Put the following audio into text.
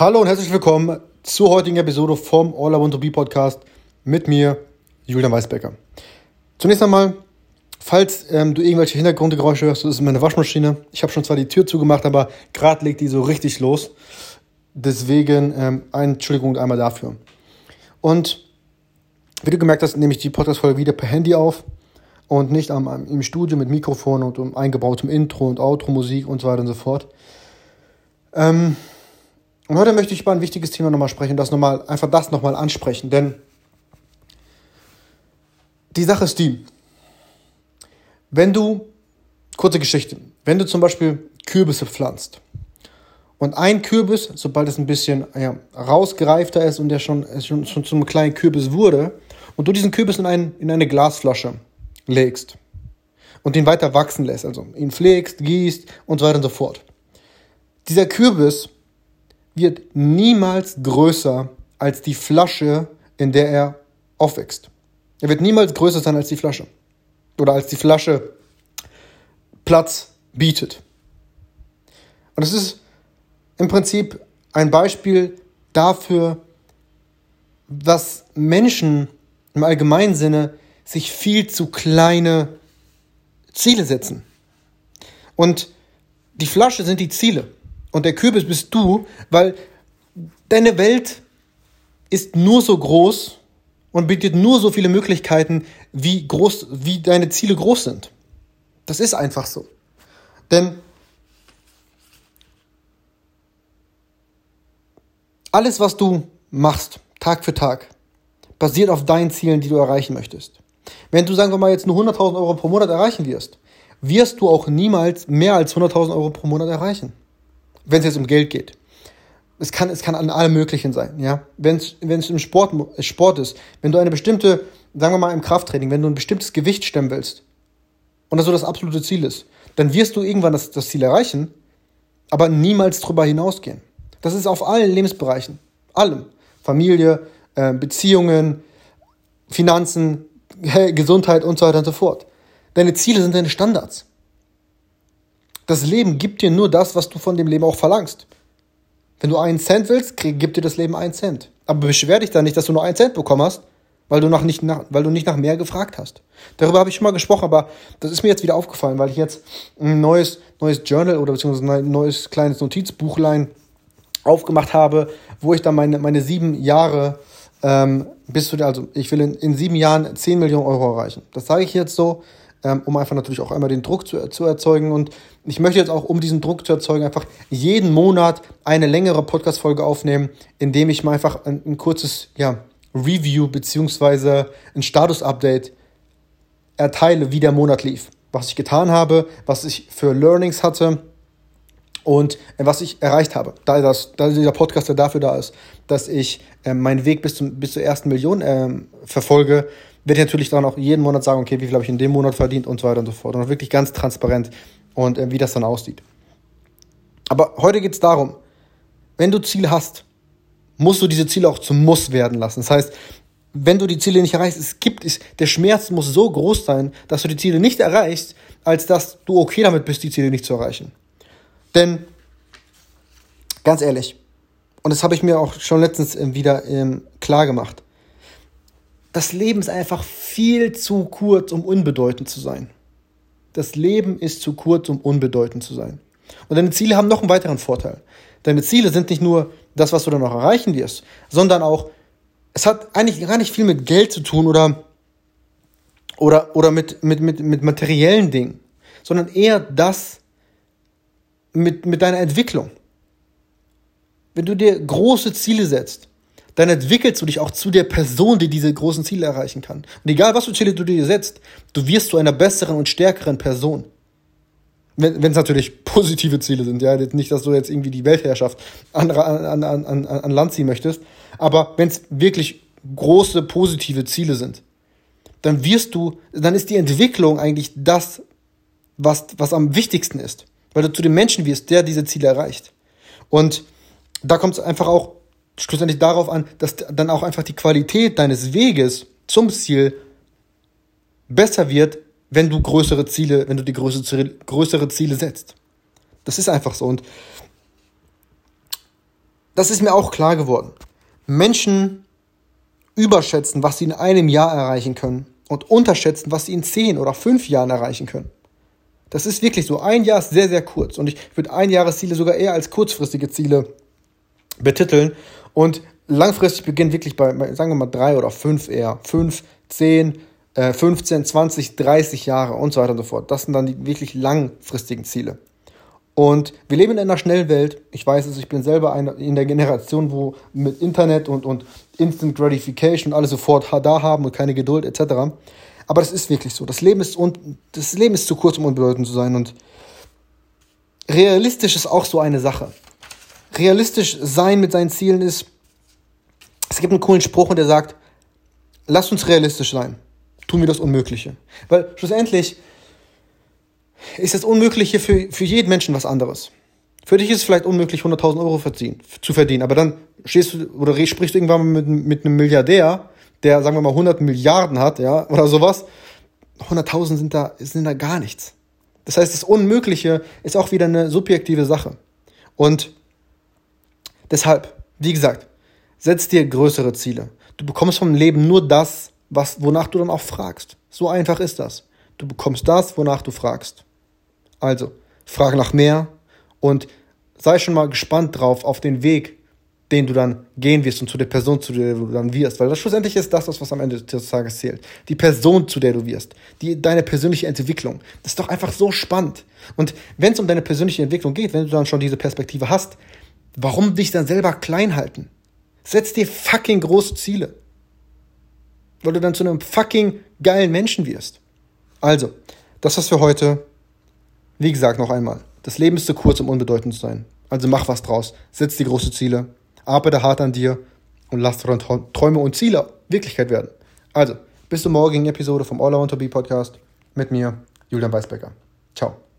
Hallo und herzlich willkommen zur heutigen Episode vom All I Want to Be Podcast mit mir, Julian Weisbecker. Zunächst einmal, falls ähm, du irgendwelche Hintergrundgeräusche hörst, das ist meine Waschmaschine. Ich habe schon zwar die Tür zugemacht, aber gerade legt die so richtig los. Deswegen ähm, Entschuldigung einmal dafür. Und wie du gemerkt hast, nehme ich die Podcast-Folge wieder per Handy auf und nicht am, am, im Studio mit Mikrofon und um eingebautem Intro und Outro-Musik und so weiter und so fort. Ähm, und heute möchte ich über ein wichtiges Thema nochmal sprechen, das nochmal, einfach das nochmal ansprechen, denn die Sache ist die, wenn du, kurze Geschichte, wenn du zum Beispiel Kürbisse pflanzt und ein Kürbis, sobald es ein bisschen ja, rausgereifter ist und der schon, schon, schon zu einem kleinen Kürbis wurde, und du diesen Kürbis in, ein, in eine Glasflasche legst und ihn weiter wachsen lässt, also ihn pflegst, gießt und so weiter und so fort. Dieser Kürbis wird niemals größer als die Flasche, in der er aufwächst. Er wird niemals größer sein als die Flasche. Oder als die Flasche Platz bietet. Und es ist im Prinzip ein Beispiel dafür, dass Menschen im allgemeinen Sinne sich viel zu kleine Ziele setzen. Und die Flasche sind die Ziele. Und der Kürbis bist du, weil deine Welt ist nur so groß und bietet nur so viele Möglichkeiten, wie groß, wie deine Ziele groß sind. Das ist einfach so. Denn alles, was du machst, Tag für Tag, basiert auf deinen Zielen, die du erreichen möchtest. Wenn du, sagen wir mal, jetzt nur 100.000 Euro pro Monat erreichen wirst, wirst du auch niemals mehr als 100.000 Euro pro Monat erreichen wenn es jetzt um Geld geht. Es kann, es kann an allem Möglichen sein, ja. Wenn es, im Sport, Sport ist, wenn du eine bestimmte, sagen wir mal im Krafttraining, wenn du ein bestimmtes Gewicht stemmen willst und das so das absolute Ziel ist, dann wirst du irgendwann das, das Ziel erreichen, aber niemals darüber hinausgehen. Das ist auf allen Lebensbereichen. Allem. Familie, äh, Beziehungen, Finanzen, Gesundheit und so weiter und so fort. Deine Ziele sind deine Standards. Das Leben gibt dir nur das, was du von dem Leben auch verlangst. Wenn du einen Cent willst, gibt dir das Leben einen Cent. Aber beschwer dich dann nicht, dass du nur einen Cent bekommen hast, weil du, nach nicht nach, weil du nicht nach mehr gefragt hast. Darüber habe ich schon mal gesprochen, aber das ist mir jetzt wieder aufgefallen, weil ich jetzt ein neues, neues Journal oder beziehungsweise ein neues kleines Notizbuchlein aufgemacht habe, wo ich dann meine, meine sieben Jahre ähm, bis zu also ich will in, in sieben Jahren 10 Millionen Euro erreichen. Das sage ich jetzt so, ähm, um einfach natürlich auch einmal den Druck zu, zu erzeugen. Und ich möchte jetzt auch, um diesen Druck zu erzeugen, einfach jeden Monat eine längere Podcast-Folge aufnehmen, indem ich mal einfach ein, ein kurzes ja, Review beziehungsweise ein Status-Update erteile, wie der Monat lief. Was ich getan habe, was ich für Learnings hatte und äh, was ich erreicht habe. Da, das, da dieser Podcast ja dafür da ist, dass ich äh, meinen Weg bis, zum, bis zur ersten Million äh, verfolge, werde ich natürlich dann auch jeden Monat sagen, okay, wie viel habe ich in dem Monat verdient und so weiter und so fort. Und wirklich ganz transparent und äh, wie das dann aussieht. Aber heute geht es darum, wenn du Ziele hast, musst du diese Ziele auch zum Muss werden lassen. Das heißt, wenn du die Ziele nicht erreichst, es gibt, es, der Schmerz muss so groß sein, dass du die Ziele nicht erreichst, als dass du okay damit bist, die Ziele nicht zu erreichen. Denn, ganz ehrlich, und das habe ich mir auch schon letztens äh, wieder ähm, klar gemacht, das Leben ist einfach viel zu kurz, um unbedeutend zu sein. Das Leben ist zu kurz, um unbedeutend zu sein. Und deine Ziele haben noch einen weiteren Vorteil. Deine Ziele sind nicht nur das, was du dann noch erreichen wirst, sondern auch, es hat eigentlich gar nicht viel mit Geld zu tun oder, oder, oder mit, mit, mit, mit materiellen Dingen, sondern eher das mit, mit deiner Entwicklung. Wenn du dir große Ziele setzt, dann entwickelst du dich auch zu der Person, die diese großen Ziele erreichen kann. Und egal, was für Ziele du dir setzt, du wirst zu einer besseren und stärkeren Person. Wenn es natürlich positive Ziele sind, ja, nicht, dass du jetzt irgendwie die Weltherrschaft an, an, an, an, an Land ziehen möchtest, aber wenn es wirklich große positive Ziele sind, dann wirst du, dann ist die Entwicklung eigentlich das, was, was am wichtigsten ist, weil du zu dem Menschen wirst, der diese Ziele erreicht. Und da kommt es einfach auch schlussendlich darauf an, dass dann auch einfach die Qualität deines Weges zum Ziel besser wird, wenn du größere Ziele, wenn du die größere, größere Ziele setzt. Das ist einfach so. Und das ist mir auch klar geworden. Menschen überschätzen, was sie in einem Jahr erreichen können und unterschätzen, was sie in zehn oder fünf Jahren erreichen können. Das ist wirklich so. Ein Jahr ist sehr, sehr kurz. Und ich würde Einjahresziele sogar eher als kurzfristige Ziele betiteln. Und langfristig beginnt wirklich bei, sagen wir mal, drei oder fünf eher. Fünf, zehn, 15, 20, 30 Jahre und so weiter und so fort. Das sind dann die wirklich langfristigen Ziele. Und wir leben in einer schnellen Welt. Ich weiß es, ich bin selber in der Generation, wo mit Internet und, und Instant Gratification und alles sofort da haben und keine Geduld etc. Aber das ist wirklich so. Das Leben ist, un das Leben ist zu kurz, um unbedeutend zu sein. Und realistisch ist auch so eine Sache. Realistisch sein mit seinen Zielen ist, es gibt einen coolen Spruch und der sagt, lass uns realistisch sein tun wir das Unmögliche. Weil schlussendlich ist das Unmögliche für, für jeden Menschen was anderes. Für dich ist es vielleicht unmöglich, 100.000 Euro verdienen, zu verdienen, aber dann stehst du oder sprichst du irgendwann mit, mit einem Milliardär, der, sagen wir mal, 100 Milliarden hat, ja, oder sowas. 100.000 sind da, sind da gar nichts. Das heißt, das Unmögliche ist auch wieder eine subjektive Sache. Und deshalb, wie gesagt, setz dir größere Ziele. Du bekommst vom Leben nur das, was, wonach du dann auch fragst. So einfach ist das. Du bekommst das, wonach du fragst. Also, frag nach mehr und sei schon mal gespannt drauf auf den Weg, den du dann gehen wirst und zu der Person, zu der du dann wirst. Weil das schlussendlich ist das, was am Ende des Tages zählt. Die Person, zu der du wirst. Die, deine persönliche Entwicklung. Das ist doch einfach so spannend. Und wenn es um deine persönliche Entwicklung geht, wenn du dann schon diese Perspektive hast, warum dich dann selber klein halten? Setz dir fucking große Ziele weil du dann zu einem fucking geilen Menschen wirst. Also, das war's für heute. Wie gesagt, noch einmal. Das Leben ist zu kurz, um unbedeutend zu sein. Also mach was draus. Setz die große Ziele. Arbeite hart an dir und lass deine Träume und Ziele Wirklichkeit werden. Also, bis zur morgigen Episode vom All I Want to Be Podcast mit mir, Julian Weisbecker. Ciao.